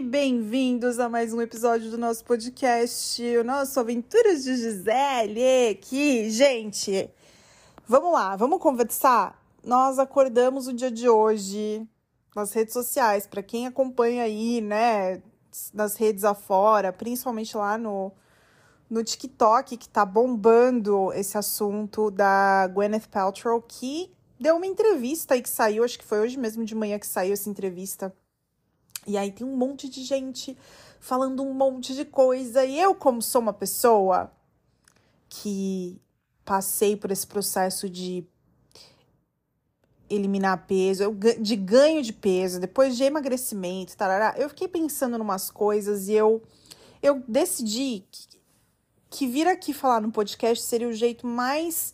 bem-vindos a mais um episódio do nosso podcast, o nosso Aventuras de Gisele. Que, gente, vamos lá, vamos conversar? Nós acordamos o dia de hoje nas redes sociais, para quem acompanha aí, né, nas redes afora, principalmente lá no, no TikTok, que tá bombando esse assunto da Gwyneth Paltrow, que deu uma entrevista aí que saiu, acho que foi hoje mesmo de manhã que saiu essa entrevista e aí tem um monte de gente falando um monte de coisa. E eu, como sou uma pessoa que passei por esse processo de eliminar peso, de ganho de peso, depois de emagrecimento, tarará, eu fiquei pensando em umas coisas e eu, eu decidi que, que vir aqui falar no podcast seria o jeito mais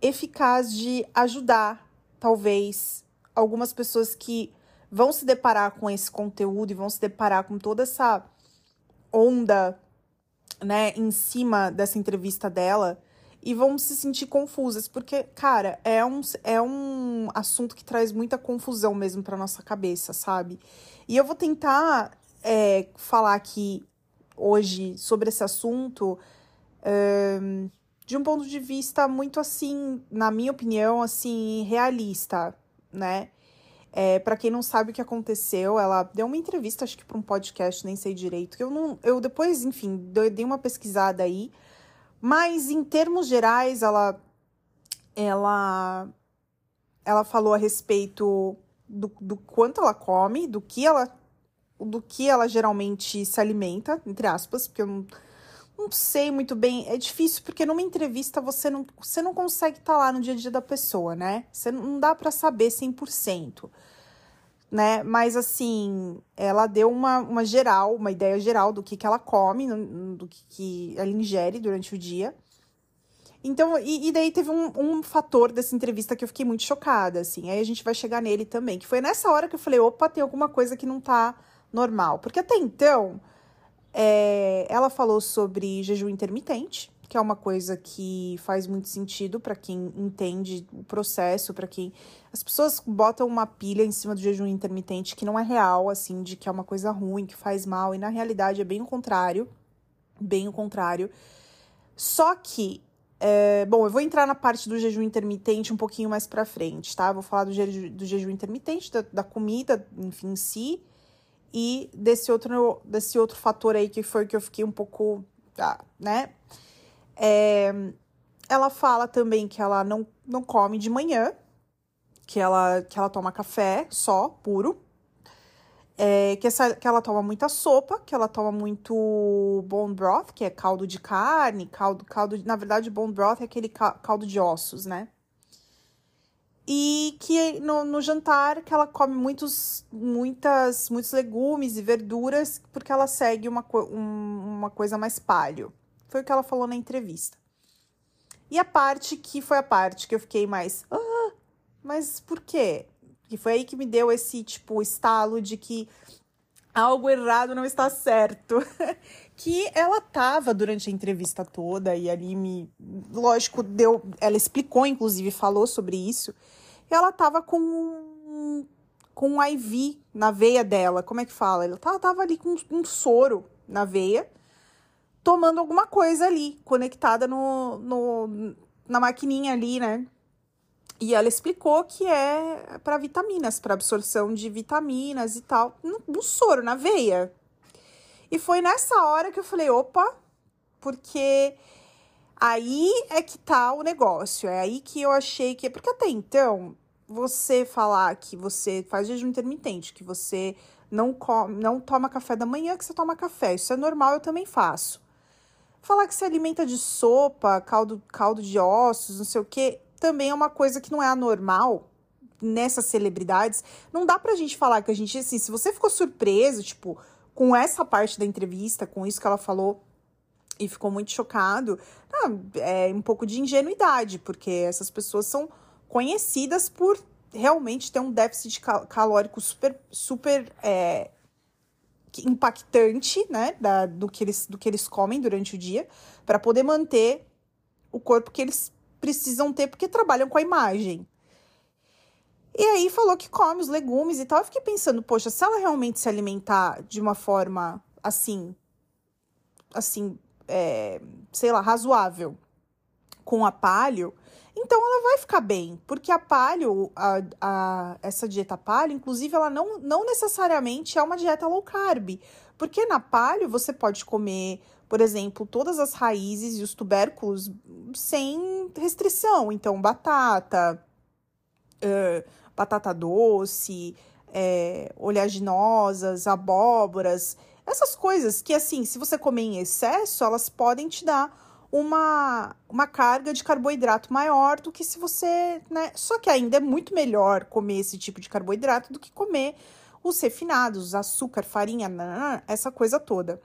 eficaz de ajudar, talvez, algumas pessoas que vão se deparar com esse conteúdo e vão se deparar com toda essa onda, né, em cima dessa entrevista dela e vão se sentir confusas, porque, cara, é um, é um assunto que traz muita confusão mesmo para nossa cabeça, sabe? E eu vou tentar é, falar aqui hoje sobre esse assunto de um ponto de vista muito assim, na minha opinião, assim, realista, né? É, para quem não sabe o que aconteceu, ela deu uma entrevista, acho que para um podcast, nem sei direito. Eu não, eu depois, enfim, dei uma pesquisada aí. Mas em termos gerais, ela ela ela falou a respeito do, do quanto ela come, do que ela do que ela geralmente se alimenta, entre aspas, porque eu não, não sei muito bem. É difícil porque numa entrevista você não, você não consegue estar tá lá no dia a dia da pessoa, né? Você não dá para saber 100%. Né? Mas assim, ela deu uma, uma geral, uma ideia geral do que, que ela come, do que, que ela ingere durante o dia. Então, e, e daí teve um, um fator dessa entrevista que eu fiquei muito chocada, assim. Aí a gente vai chegar nele também. Que foi nessa hora que eu falei, opa, tem alguma coisa que não tá normal. Porque até então, é, ela falou sobre jejum intermitente, que é uma coisa que faz muito sentido para quem entende o processo, para quem. As pessoas botam uma pilha em cima do jejum intermitente que não é real, assim, de que é uma coisa ruim, que faz mal, e na realidade é bem o contrário. Bem o contrário. Só que é, bom, eu vou entrar na parte do jejum intermitente um pouquinho mais pra frente, tá? vou falar do, je do jejum intermitente, da, da, comida, enfim, em si, e desse outro, desse outro fator aí que foi que eu fiquei um pouco, ah, né? É, ela fala também que ela não, não come de manhã, que ela, que ela toma café só, puro. É, que, essa, que ela toma muita sopa, que ela toma muito bone broth, que é caldo de carne, caldo, caldo na verdade, bone broth é aquele caldo de ossos, né? E que no, no, jantar que ela come muitos, muitas, muitos legumes e verduras porque ela segue uma, um, uma coisa mais palho. Foi o que ela falou na entrevista. E a parte que foi a parte que eu fiquei mais, ah, mas por quê? Que foi aí que me deu esse tipo estalo de que algo errado não está certo. que ela tava durante a entrevista toda e ali me, lógico, deu, ela explicou inclusive falou sobre isso. Ela tava com com um IV na veia dela, como é que fala? Ela tava, tava ali com um soro na veia, tomando alguma coisa ali, conectada no, no na maquininha ali, né? E ela explicou que é para vitaminas, para absorção de vitaminas e tal, no, no soro, na veia. E foi nessa hora que eu falei, opa, porque aí é que tá o negócio. É aí que eu achei que. Porque até então, você falar que você faz jejum intermitente, que você não, come, não toma café da manhã, que você toma café. Isso é normal, eu também faço. Falar que se alimenta de sopa, caldo, caldo de ossos, não sei o que, também é uma coisa que não é anormal nessas celebridades. Não dá pra gente falar que a gente, assim, se você ficou surpreso, tipo, com essa parte da entrevista, com isso que ela falou e ficou muito chocado, é um pouco de ingenuidade, porque essas pessoas são conhecidas por realmente ter um déficit calórico super, super é, impactante, né, da, do, que eles, do que eles comem durante o dia, para poder manter o corpo que eles precisam ter, porque trabalham com a imagem. E aí falou que come os legumes e tal. Eu fiquei pensando, poxa, se ela realmente se alimentar de uma forma assim, assim, é, sei lá, razoável com a palio, então ela vai ficar bem, porque a palio, a, a, essa dieta palio, inclusive, ela não, não necessariamente é uma dieta low carb, porque na palio você pode comer, por exemplo, todas as raízes e os tubérculos sem restrição, então batata, uh, batata doce, é, oleaginosas, abóboras, essas coisas que, assim, se você comer em excesso, elas podem te dar uma, uma carga de carboidrato maior do que se você, né? Só que ainda é muito melhor comer esse tipo de carboidrato do que comer os refinados, açúcar, farinha, essa coisa toda.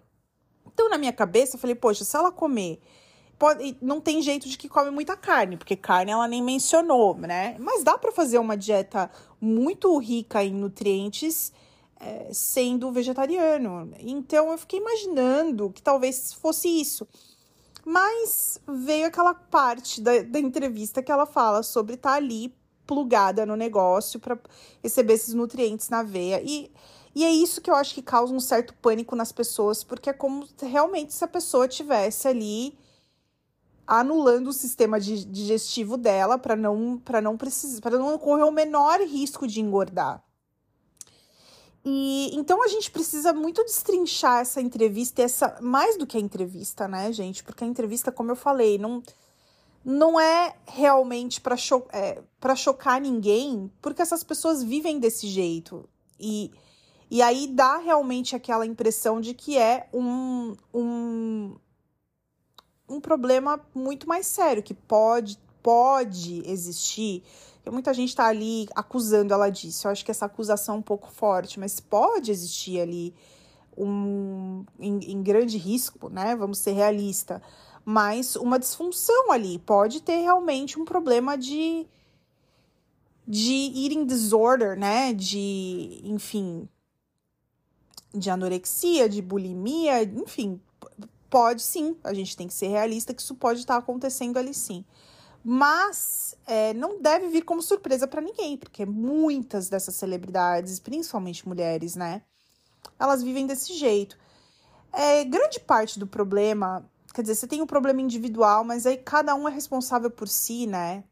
Então, na minha cabeça, eu falei, poxa, se ela comer. Pode, não tem jeito de que come muita carne, porque carne ela nem mencionou, né? Mas dá para fazer uma dieta muito rica em nutrientes é, sendo vegetariano. Então eu fiquei imaginando que talvez fosse isso. Mas veio aquela parte da, da entrevista que ela fala sobre estar tá ali plugada no negócio para receber esses nutrientes na veia. E, e é isso que eu acho que causa um certo pânico nas pessoas, porque é como realmente se a pessoa tivesse ali anulando o sistema digestivo dela para não para não precisar para não correr o menor risco de engordar. E então a gente precisa muito destrinchar essa entrevista, essa mais do que a entrevista, né, gente? Porque a entrevista, como eu falei, não não é realmente para cho é, chocar ninguém, porque essas pessoas vivem desse jeito. E, e aí dá realmente aquela impressão de que é um, um, um problema muito mais sério, que pode, pode existir muita gente está ali acusando ela disso. Eu acho que essa acusação é um pouco forte, mas pode existir ali um em, em grande risco, né? Vamos ser realistas. Mas uma disfunção ali pode ter realmente um problema de de eating disorder, né? De, enfim, de anorexia, de bulimia, enfim, pode sim. A gente tem que ser realista que isso pode estar acontecendo ali sim. Mas é, não deve vir como surpresa para ninguém, porque muitas dessas celebridades, principalmente mulheres, né? Elas vivem desse jeito. É, grande parte do problema, quer dizer, você tem um problema individual, mas aí cada um é responsável por si, né?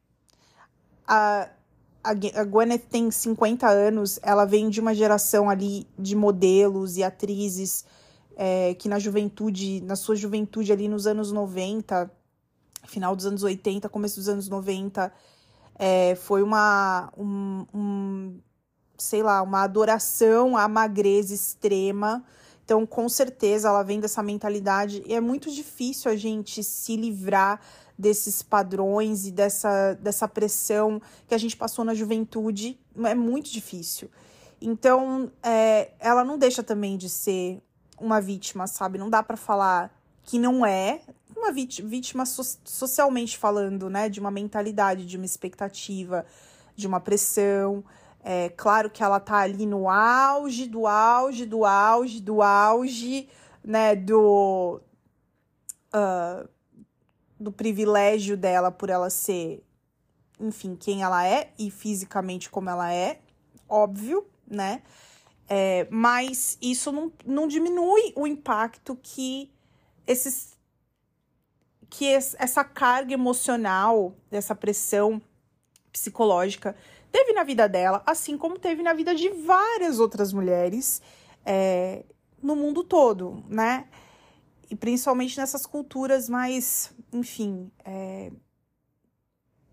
A, a, Gwyneth tem 50 anos, ela vem de uma geração ali de modelos e atrizes é, que na juventude, na sua juventude ali nos anos 90, final dos anos 80, começo dos anos 90, é, foi uma, um, um, sei lá, uma adoração à magreza extrema. Então, com certeza, ela vem dessa mentalidade e é muito difícil a gente se livrar desses padrões e dessa, dessa pressão que a gente passou na juventude. É muito difícil. Então, é, ela não deixa também de ser uma vítima, sabe? Não dá para falar que não é, uma vítima so socialmente falando, né? De uma mentalidade, de uma expectativa, de uma pressão. É claro que ela tá ali no auge, do auge, do auge, do auge, né? Do. Uh, do privilégio dela por ela ser, enfim, quem ela é e fisicamente como ela é, óbvio, né? É, mas isso não, não diminui o impacto que esses que essa carga emocional, essa pressão psicológica teve na vida dela, assim como teve na vida de várias outras mulheres é, no mundo todo, né? E principalmente nessas culturas mais, enfim, é,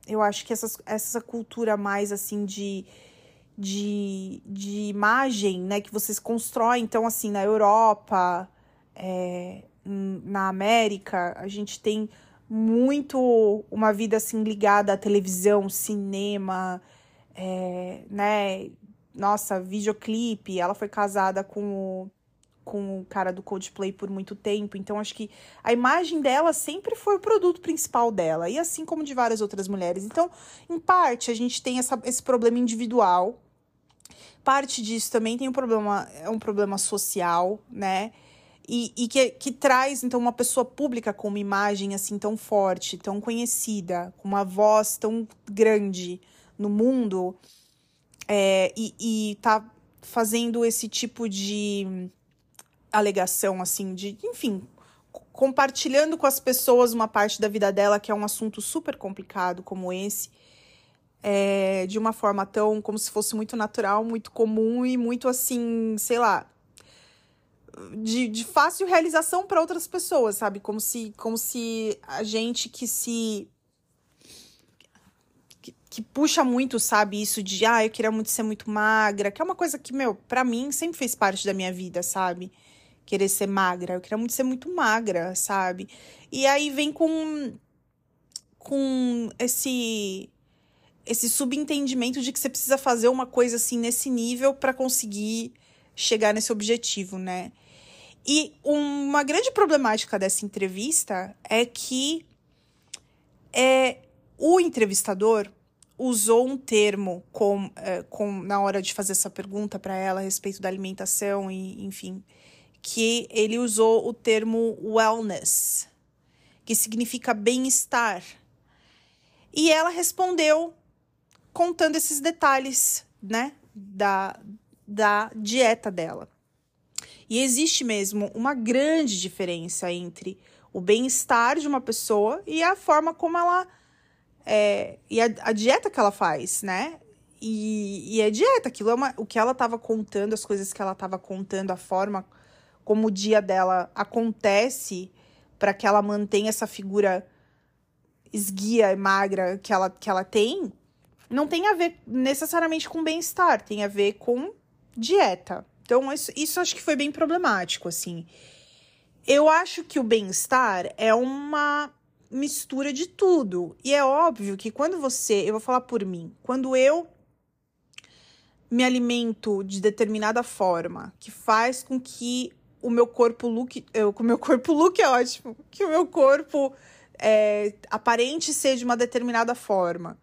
eu acho que essas, essa cultura mais assim de, de, de imagem, né, que vocês constroem, então assim, na Europa, é, na América, a gente tem muito uma vida assim ligada à televisão, cinema, é, né? Nossa, videoclipe. Ela foi casada com o, com o cara do Coldplay por muito tempo, então acho que a imagem dela sempre foi o produto principal dela, e assim como de várias outras mulheres. Então, em parte, a gente tem essa, esse problema individual. Parte disso também tem um problema, é um problema social, né? e, e que, que traz então uma pessoa pública com uma imagem assim tão forte, tão conhecida, com uma voz tão grande no mundo, é, e, e tá fazendo esse tipo de alegação, assim, de, enfim, compartilhando com as pessoas uma parte da vida dela que é um assunto super complicado como esse, é, de uma forma tão como se fosse muito natural, muito comum e muito assim, sei lá, de, de fácil realização para outras pessoas, sabe? Como se, como se a gente que se que, que, puxa muito, sabe, isso de ah, eu queria muito ser muito magra, que é uma coisa que, meu, para mim sempre fez parte da minha vida, sabe? Querer ser magra, eu queria muito ser muito magra, sabe? E aí vem com com esse esse subentendimento de que você precisa fazer uma coisa assim nesse nível para conseguir chegar nesse objetivo, né? E uma grande problemática dessa entrevista é que é, o entrevistador usou um termo com, é, com, na hora de fazer essa pergunta para ela a respeito da alimentação e enfim, que ele usou o termo wellness, que significa bem-estar. E ela respondeu contando esses detalhes, né, da, da dieta dela. E existe mesmo uma grande diferença entre o bem-estar de uma pessoa e a forma como ela. É, e a, a, dieta que ela faz, né? E, e a dieta, aquilo é uma, o que ela estava contando, as coisas que ela estava contando, a forma como o dia dela acontece para que ela mantenha essa figura esguia e magra que ela, que ela tem, não tem a ver necessariamente com bem-estar, tem a ver com dieta. Então, isso, isso acho que foi bem problemático, assim. Eu acho que o bem-estar é uma mistura de tudo. E é óbvio que quando você, eu vou falar por mim, quando eu me alimento de determinada forma, que faz com que o meu corpo look, eu, o meu corpo look é ótimo, que o meu corpo é, aparente seja de uma determinada forma,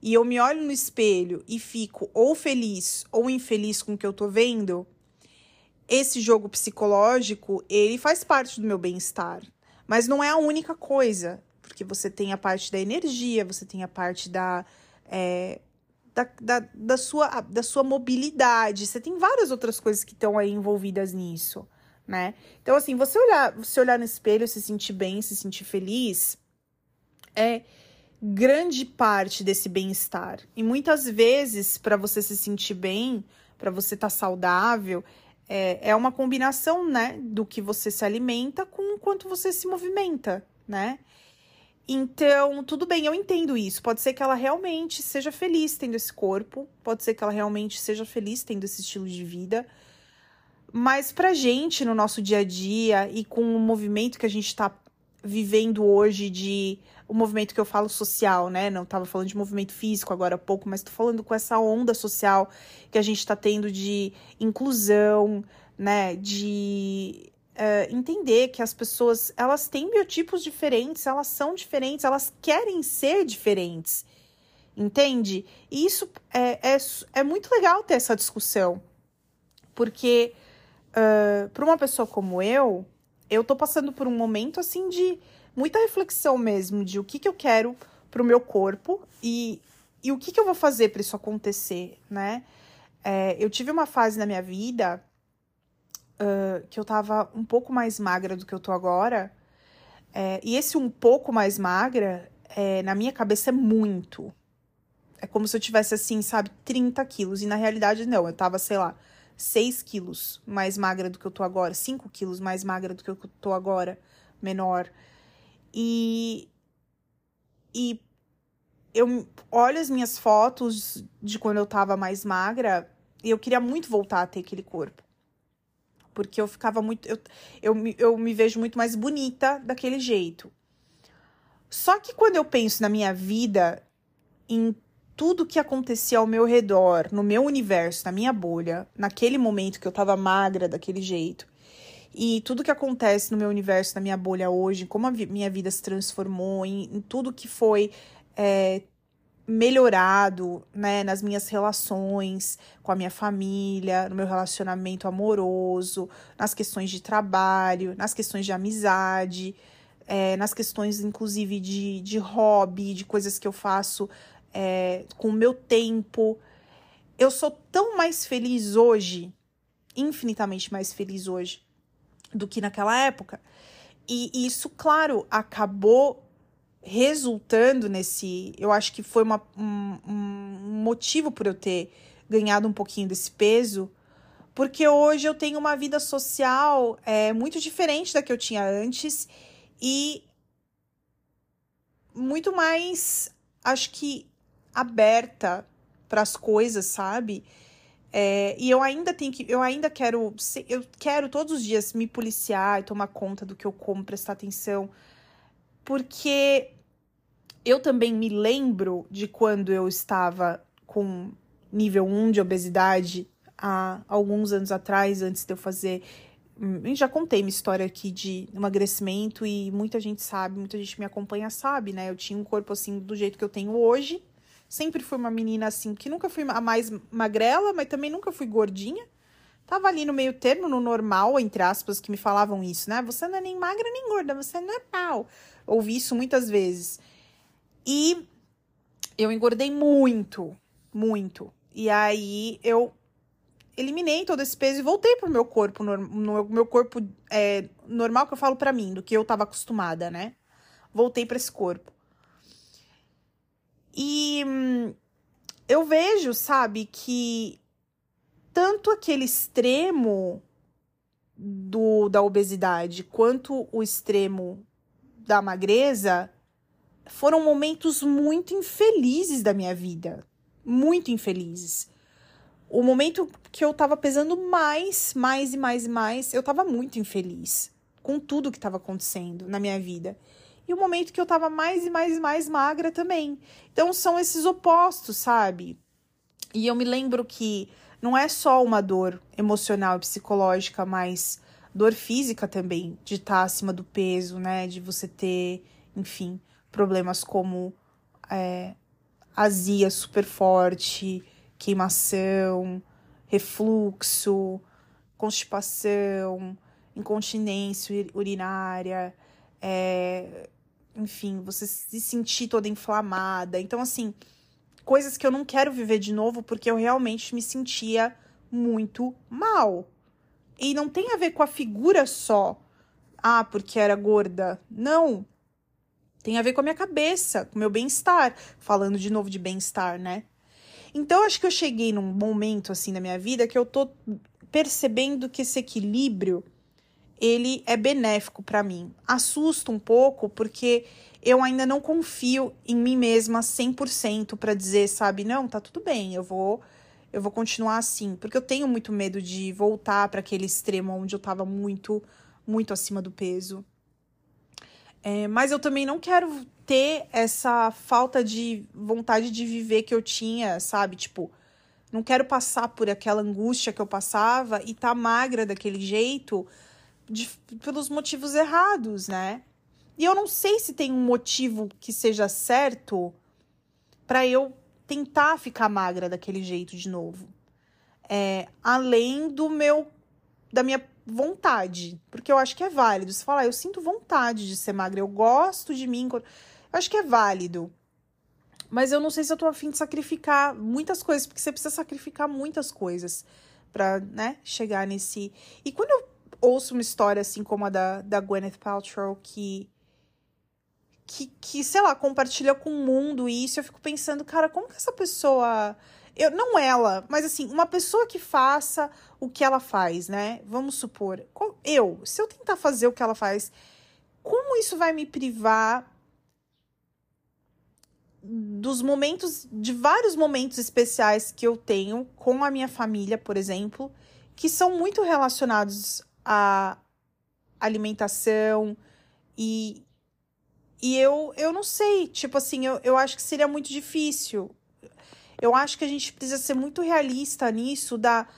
e eu me olho no espelho e fico ou feliz ou infeliz com o que eu tô vendo, esse jogo psicológico, ele faz parte do meu bem-estar. Mas não é a única coisa, porque você tem a parte da energia, você tem a parte da, é, da, da, da, sua, da sua mobilidade, você tem várias outras coisas que estão aí envolvidas nisso, né? Então, assim, você olhar, você olhar no espelho, se sentir bem, se sentir feliz, é grande parte desse bem-estar. E muitas vezes, para você se sentir bem, para você estar tá saudável, é, é uma combinação, né, do que você se alimenta com o quanto você se movimenta, né? Então, tudo bem, eu entendo isso. Pode ser que ela realmente seja feliz tendo esse corpo, pode ser que ela realmente seja feliz tendo esse estilo de vida. Mas pra gente, no nosso dia a dia e com o movimento que a gente tá vivendo hoje de o movimento que eu falo social, né? Não estava falando de movimento físico agora há pouco, mas estou falando com essa onda social que a gente está tendo de inclusão, né? De uh, entender que as pessoas elas têm biotipos diferentes, elas são diferentes, elas querem ser diferentes, entende? E isso é, é, é muito legal ter essa discussão, porque uh, para uma pessoa como eu, eu tô passando por um momento assim de muita reflexão mesmo de o que, que eu quero pro meu corpo e, e o que, que eu vou fazer para isso acontecer, né? É, eu tive uma fase na minha vida uh, que eu tava um pouco mais magra do que eu tô agora. É, e esse um pouco mais magra, é, na minha cabeça, é muito. É como se eu tivesse, assim, sabe, 30 quilos. E na realidade, não, eu tava, sei lá, 6 quilos mais magra do que eu tô agora, 5 quilos mais magra do que eu tô agora, menor. E, e eu olho as minhas fotos de quando eu tava mais magra e eu queria muito voltar a ter aquele corpo. Porque eu ficava muito. Eu, eu, eu me vejo muito mais bonita daquele jeito. Só que quando eu penso na minha vida, em tudo que acontecia ao meu redor, no meu universo, na minha bolha, naquele momento que eu tava magra daquele jeito, e tudo que acontece no meu universo, na minha bolha hoje, como a minha vida se transformou, em, em tudo que foi é, melhorado, né, nas minhas relações com a minha família, no meu relacionamento amoroso, nas questões de trabalho, nas questões de amizade, é, nas questões, inclusive, de, de hobby, de coisas que eu faço é, com o meu tempo. eu sou tão mais feliz hoje, infinitamente mais feliz hoje do que naquela época. E isso, claro, acabou resultando nesse. Eu acho que foi uma, um, um motivo por eu ter ganhado um pouquinho desse peso, porque hoje eu tenho uma vida social é, muito diferente da que eu tinha antes e muito mais, acho que, aberta para as coisas, sabe? É, e eu ainda tenho que, eu ainda quero, eu quero todos os dias me policiar e tomar conta do que eu como, prestar atenção, porque eu também me lembro de quando eu estava com nível 1 de obesidade há alguns anos atrás, antes de eu fazer. Eu já contei minha história aqui de emagrecimento e muita gente sabe, muita gente me acompanha sabe, né? Eu tinha um corpo assim do jeito que eu tenho hoje. Sempre fui uma menina assim, que nunca fui a mais magrela, mas também nunca fui gordinha. Tava ali no meio termo, no normal, entre aspas, que me falavam isso, né? Você não é nem magra nem gorda, você é normal. Ouvi isso muitas vezes. E eu engordei muito, muito. E aí eu eliminei todo esse peso e voltei pro meu corpo, no, meu corpo é, normal que eu falo para mim, do que eu tava acostumada, né? Voltei para esse corpo. E eu vejo, sabe, que tanto aquele extremo do, da obesidade quanto o extremo da magreza foram momentos muito infelizes da minha vida. Muito infelizes. O momento que eu tava pesando mais, mais e mais e mais, eu tava muito infeliz com tudo que tava acontecendo na minha vida e o momento que eu tava mais e mais e mais magra também. Então são esses opostos, sabe? E eu me lembro que não é só uma dor emocional e psicológica, mas dor física também, de estar tá acima do peso, né? De você ter, enfim, problemas como é, azia super forte, queimação, refluxo, constipação, incontinência urinária, é, enfim, você se sentir toda inflamada. Então, assim, coisas que eu não quero viver de novo porque eu realmente me sentia muito mal. E não tem a ver com a figura só. Ah, porque era gorda. Não. Tem a ver com a minha cabeça, com o meu bem-estar. Falando de novo de bem-estar, né? Então, acho que eu cheguei num momento assim na minha vida que eu tô percebendo que esse equilíbrio ele é benéfico para mim. Assusta um pouco porque eu ainda não confio em mim mesma 100% para dizer, sabe, não, tá tudo bem, eu vou eu vou continuar assim, porque eu tenho muito medo de voltar para aquele extremo onde eu tava muito muito acima do peso. É, mas eu também não quero ter essa falta de vontade de viver que eu tinha, sabe? Tipo, não quero passar por aquela angústia que eu passava e tá magra daquele jeito de, pelos motivos errados, né? E eu não sei se tem um motivo que seja certo para eu tentar ficar magra daquele jeito de novo. É, além do meu da minha vontade, porque eu acho que é válido. Você falar, ah, eu sinto vontade de ser magra, eu gosto de mim, eu acho que é válido. Mas eu não sei se eu tô afim de sacrificar muitas coisas, porque você precisa sacrificar muitas coisas para, né, chegar nesse. E quando eu ouço uma história assim como a da, da Gwyneth Paltrow, que, que, que, sei lá, compartilha com o mundo isso, eu fico pensando, cara, como que essa pessoa. Eu, não ela, mas assim, uma pessoa que faça o que ela faz, né? Vamos supor, eu, se eu tentar fazer o que ela faz, como isso vai me privar dos momentos, de vários momentos especiais que eu tenho com a minha família, por exemplo, que são muito relacionados a alimentação e e eu, eu não sei, tipo assim, eu, eu acho que seria muito difícil. Eu acho que a gente precisa ser muito realista nisso da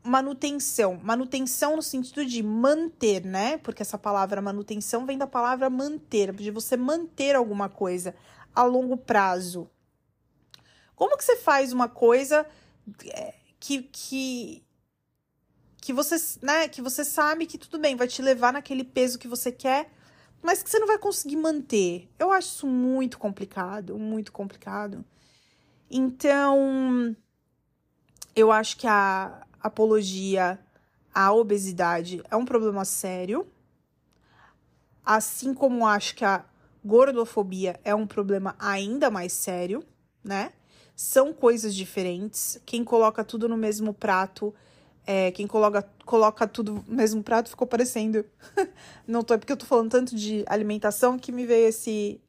manutenção. Manutenção no sentido de manter, né? Porque essa palavra manutenção vem da palavra manter, de você manter alguma coisa a longo prazo. Como que você faz uma coisa é, que, que que você, né, que você sabe que tudo bem, vai te levar naquele peso que você quer, mas que você não vai conseguir manter. Eu acho isso muito complicado, muito complicado. Então, Eu acho que a apologia à obesidade é um problema sério. Assim como acho que a gordofobia é um problema ainda mais sério, né? São coisas diferentes. Quem coloca tudo no mesmo prato, é, quem coloca, coloca tudo no mesmo prato ficou parecendo. Não tô, é porque eu tô falando tanto de alimentação que me veio esse,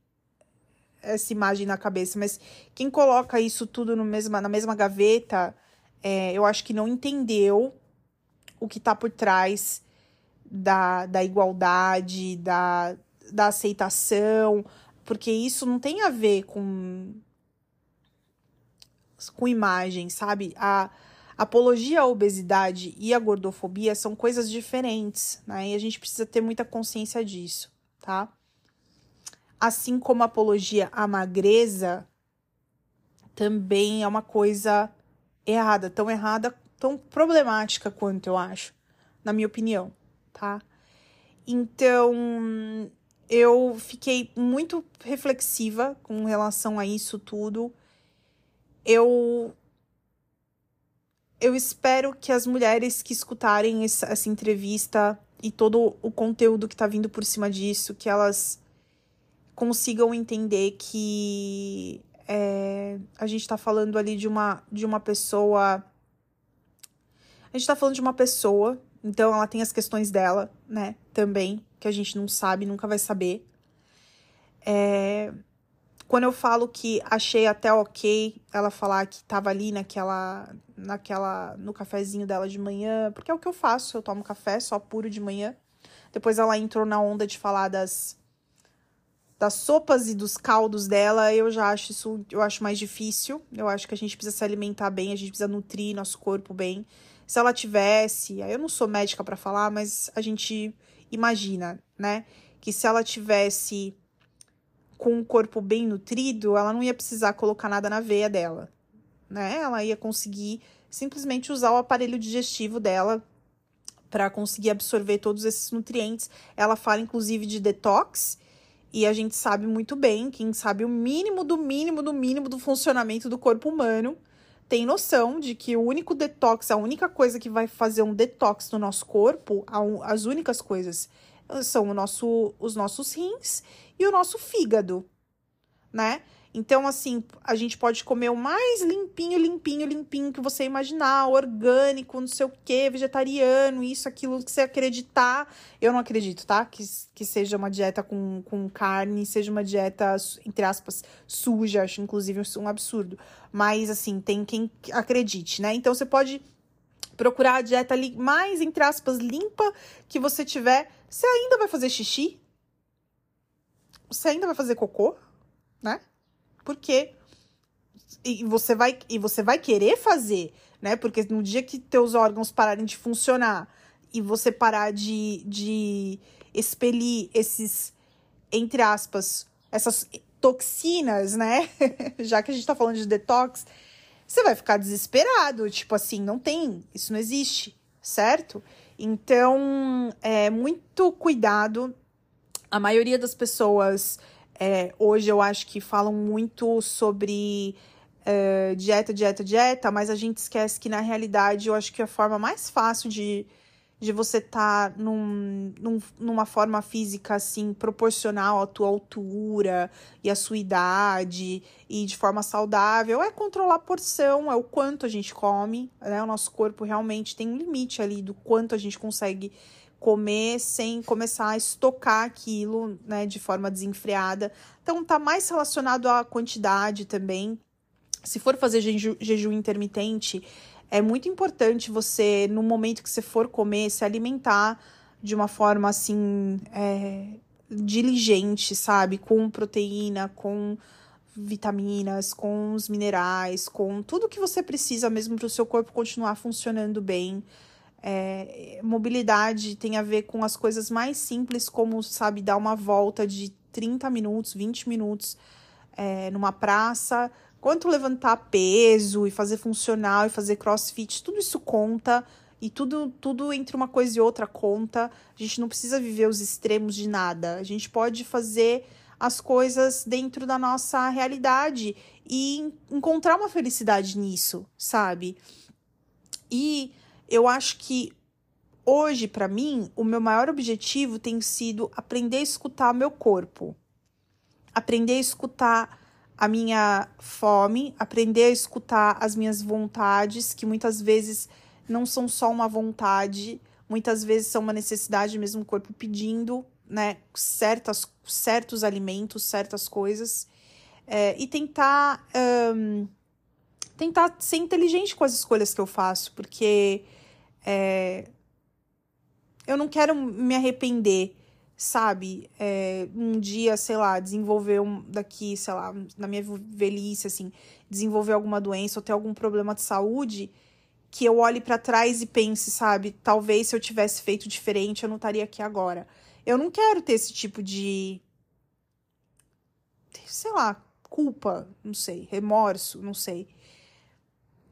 essa imagem na cabeça, mas quem coloca isso tudo no mesma, na mesma gaveta é, eu acho que não entendeu o que está por trás da, da igualdade, da, da aceitação, porque isso não tem a ver com, com imagem, sabe? A apologia à obesidade e a gordofobia são coisas diferentes, né? E a gente precisa ter muita consciência disso, tá? Assim como apologia à magreza também é uma coisa errada, tão errada, tão problemática quanto eu acho, na minha opinião, tá? Então, eu fiquei muito reflexiva com relação a isso tudo. Eu eu espero que as mulheres que escutarem essa, essa entrevista e todo o conteúdo que tá vindo por cima disso, que elas consigam entender que é, a gente está falando ali de uma, de uma pessoa. A gente está falando de uma pessoa, então ela tem as questões dela, né? Também, que a gente não sabe, nunca vai saber. É, quando eu falo que achei até ok ela falar que tava ali naquela, naquela, no cafezinho dela de manhã, porque é o que eu faço, eu tomo café só puro de manhã. Depois ela entrou na onda de falar das das sopas e dos caldos dela, eu já acho isso, eu acho mais difícil. Eu acho que a gente precisa se alimentar bem, a gente precisa nutrir nosso corpo bem. Se ela tivesse, eu não sou médica para falar, mas a gente imagina, né, que se ela tivesse com um corpo bem nutrido, ela não ia precisar colocar nada na veia dela, né? Ela ia conseguir simplesmente usar o aparelho digestivo dela para conseguir absorver todos esses nutrientes. Ela fala inclusive de detox e a gente sabe muito bem, quem sabe o mínimo do mínimo do mínimo do funcionamento do corpo humano, tem noção de que o único detox, a única coisa que vai fazer um detox no nosso corpo, as únicas coisas são o nosso, os nossos rins e o nosso fígado, né? Então, assim, a gente pode comer o mais limpinho, limpinho, limpinho que você imaginar, orgânico, não sei o que, vegetariano, isso, aquilo que você acreditar. Eu não acredito, tá? Que, que seja uma dieta com, com carne, seja uma dieta, entre aspas, suja, acho inclusive um absurdo. Mas, assim, tem quem acredite, né? Então, você pode procurar a dieta mais, entre aspas, limpa que você tiver. Você ainda vai fazer xixi? Você ainda vai fazer cocô, né? Porque e você vai e você vai querer fazer, né? Porque no dia que teus órgãos pararem de funcionar e você parar de, de expelir esses entre aspas, essas toxinas, né? Já que a gente tá falando de detox, você vai ficar desesperado, tipo assim, não tem, isso não existe, certo? Então, é muito cuidado. A maioria das pessoas é, hoje eu acho que falam muito sobre é, dieta, dieta, dieta, mas a gente esquece que na realidade eu acho que a forma mais fácil de, de você estar tá num, num, numa forma física assim proporcional à tua altura e à sua idade e de forma saudável é controlar a porção, é o quanto a gente come, né? O nosso corpo realmente tem um limite ali do quanto a gente consegue comer sem começar a estocar aquilo, né, de forma desenfreada. Então tá mais relacionado à quantidade também. Se for fazer jejum, jejum intermitente, é muito importante você, no momento que você for comer, se alimentar de uma forma assim é, diligente, sabe? Com proteína, com vitaminas, com os minerais, com tudo que você precisa mesmo para o seu corpo continuar funcionando bem. É, mobilidade tem a ver com as coisas mais simples, como, sabe, dar uma volta de 30 minutos, 20 minutos é, numa praça. Quanto levantar peso e fazer funcional e fazer crossfit, tudo isso conta. E tudo, tudo entre uma coisa e outra conta. A gente não precisa viver os extremos de nada. A gente pode fazer as coisas dentro da nossa realidade e encontrar uma felicidade nisso, sabe? E eu acho que hoje, para mim, o meu maior objetivo tem sido aprender a escutar meu corpo. Aprender a escutar a minha fome, aprender a escutar as minhas vontades, que muitas vezes não são só uma vontade, muitas vezes são uma necessidade mesmo o corpo pedindo, né, certas, certos alimentos, certas coisas, é, e tentar um, tentar ser inteligente com as escolhas que eu faço, porque é, eu não quero me arrepender, sabe? É, um dia, sei lá, desenvolver um, daqui, sei lá, na minha velhice, assim, desenvolver alguma doença ou ter algum problema de saúde, que eu olhe para trás e pense, sabe? Talvez se eu tivesse feito diferente, eu não estaria aqui agora. Eu não quero ter esse tipo de. Sei lá, culpa, não sei, remorso, não sei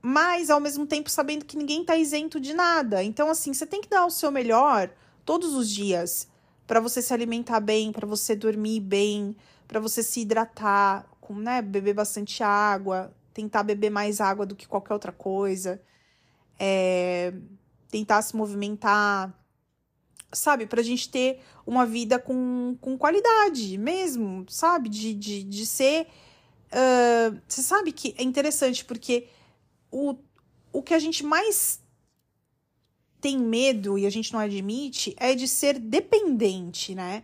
mas ao mesmo tempo sabendo que ninguém tá isento de nada. Então, assim, você tem que dar o seu melhor todos os dias para você se alimentar bem, para você dormir bem, para você se hidratar, com, né, beber bastante água, tentar beber mais água do que qualquer outra coisa, é, tentar se movimentar, sabe, pra gente ter uma vida com, com qualidade mesmo, sabe, de, de, de ser. Uh, você sabe que é interessante porque o, o que a gente mais tem medo e a gente não admite é de ser dependente, né?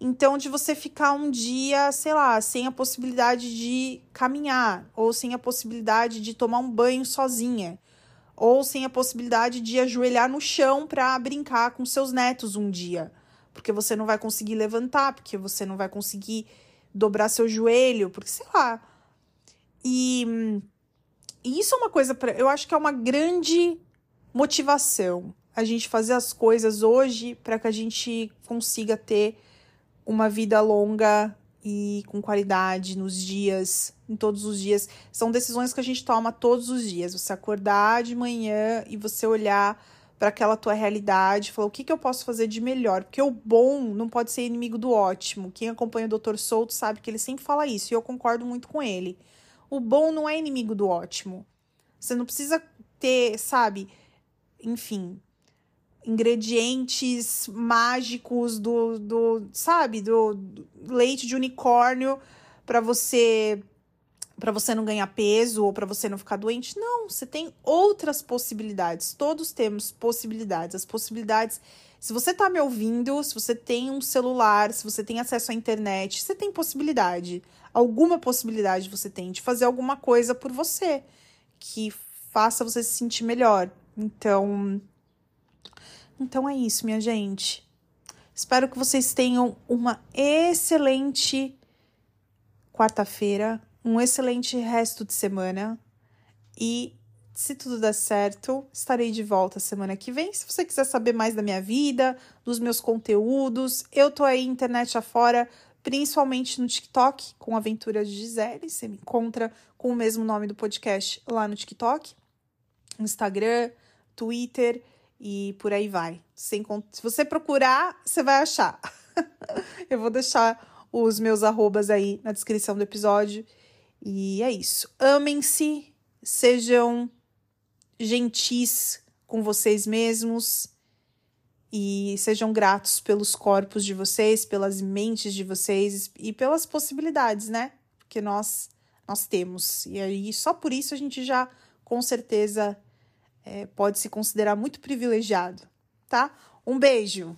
Então, de você ficar um dia, sei lá, sem a possibilidade de caminhar, ou sem a possibilidade de tomar um banho sozinha, ou sem a possibilidade de ajoelhar no chão para brincar com seus netos um dia, porque você não vai conseguir levantar, porque você não vai conseguir dobrar seu joelho, porque sei lá. E e isso é uma coisa, eu acho que é uma grande motivação a gente fazer as coisas hoje para que a gente consiga ter uma vida longa e com qualidade nos dias, em todos os dias. São decisões que a gente toma todos os dias. Você acordar de manhã e você olhar para aquela tua realidade, falar o que, que eu posso fazer de melhor, porque o bom não pode ser inimigo do ótimo. Quem acompanha o Dr. Souto sabe que ele sempre fala isso e eu concordo muito com ele. O bom não é inimigo do ótimo. Você não precisa ter, sabe, enfim, ingredientes mágicos do, do sabe, do, do leite de unicórnio para você para você não ganhar peso ou para você não ficar doente. Não, você tem outras possibilidades. Todos temos possibilidades. As possibilidades, se você está me ouvindo, se você tem um celular, se você tem acesso à internet, você tem possibilidade alguma possibilidade você tem de fazer alguma coisa por você que faça você se sentir melhor. Então, então é isso, minha gente. Espero que vocês tenham uma excelente quarta-feira, um excelente resto de semana e se tudo der certo, estarei de volta semana que vem. Se você quiser saber mais da minha vida, dos meus conteúdos, eu tô aí internet afora principalmente no TikTok, com Aventuras de Gisele. Você me encontra com o mesmo nome do podcast lá no TikTok, Instagram, Twitter e por aí vai. Se você procurar, você vai achar. Eu vou deixar os meus arrobas aí na descrição do episódio. E é isso. Amem-se, sejam gentis com vocês mesmos e sejam gratos pelos corpos de vocês, pelas mentes de vocês e pelas possibilidades, né? Que nós nós temos. E aí só por isso a gente já com certeza é, pode se considerar muito privilegiado, tá? Um beijo.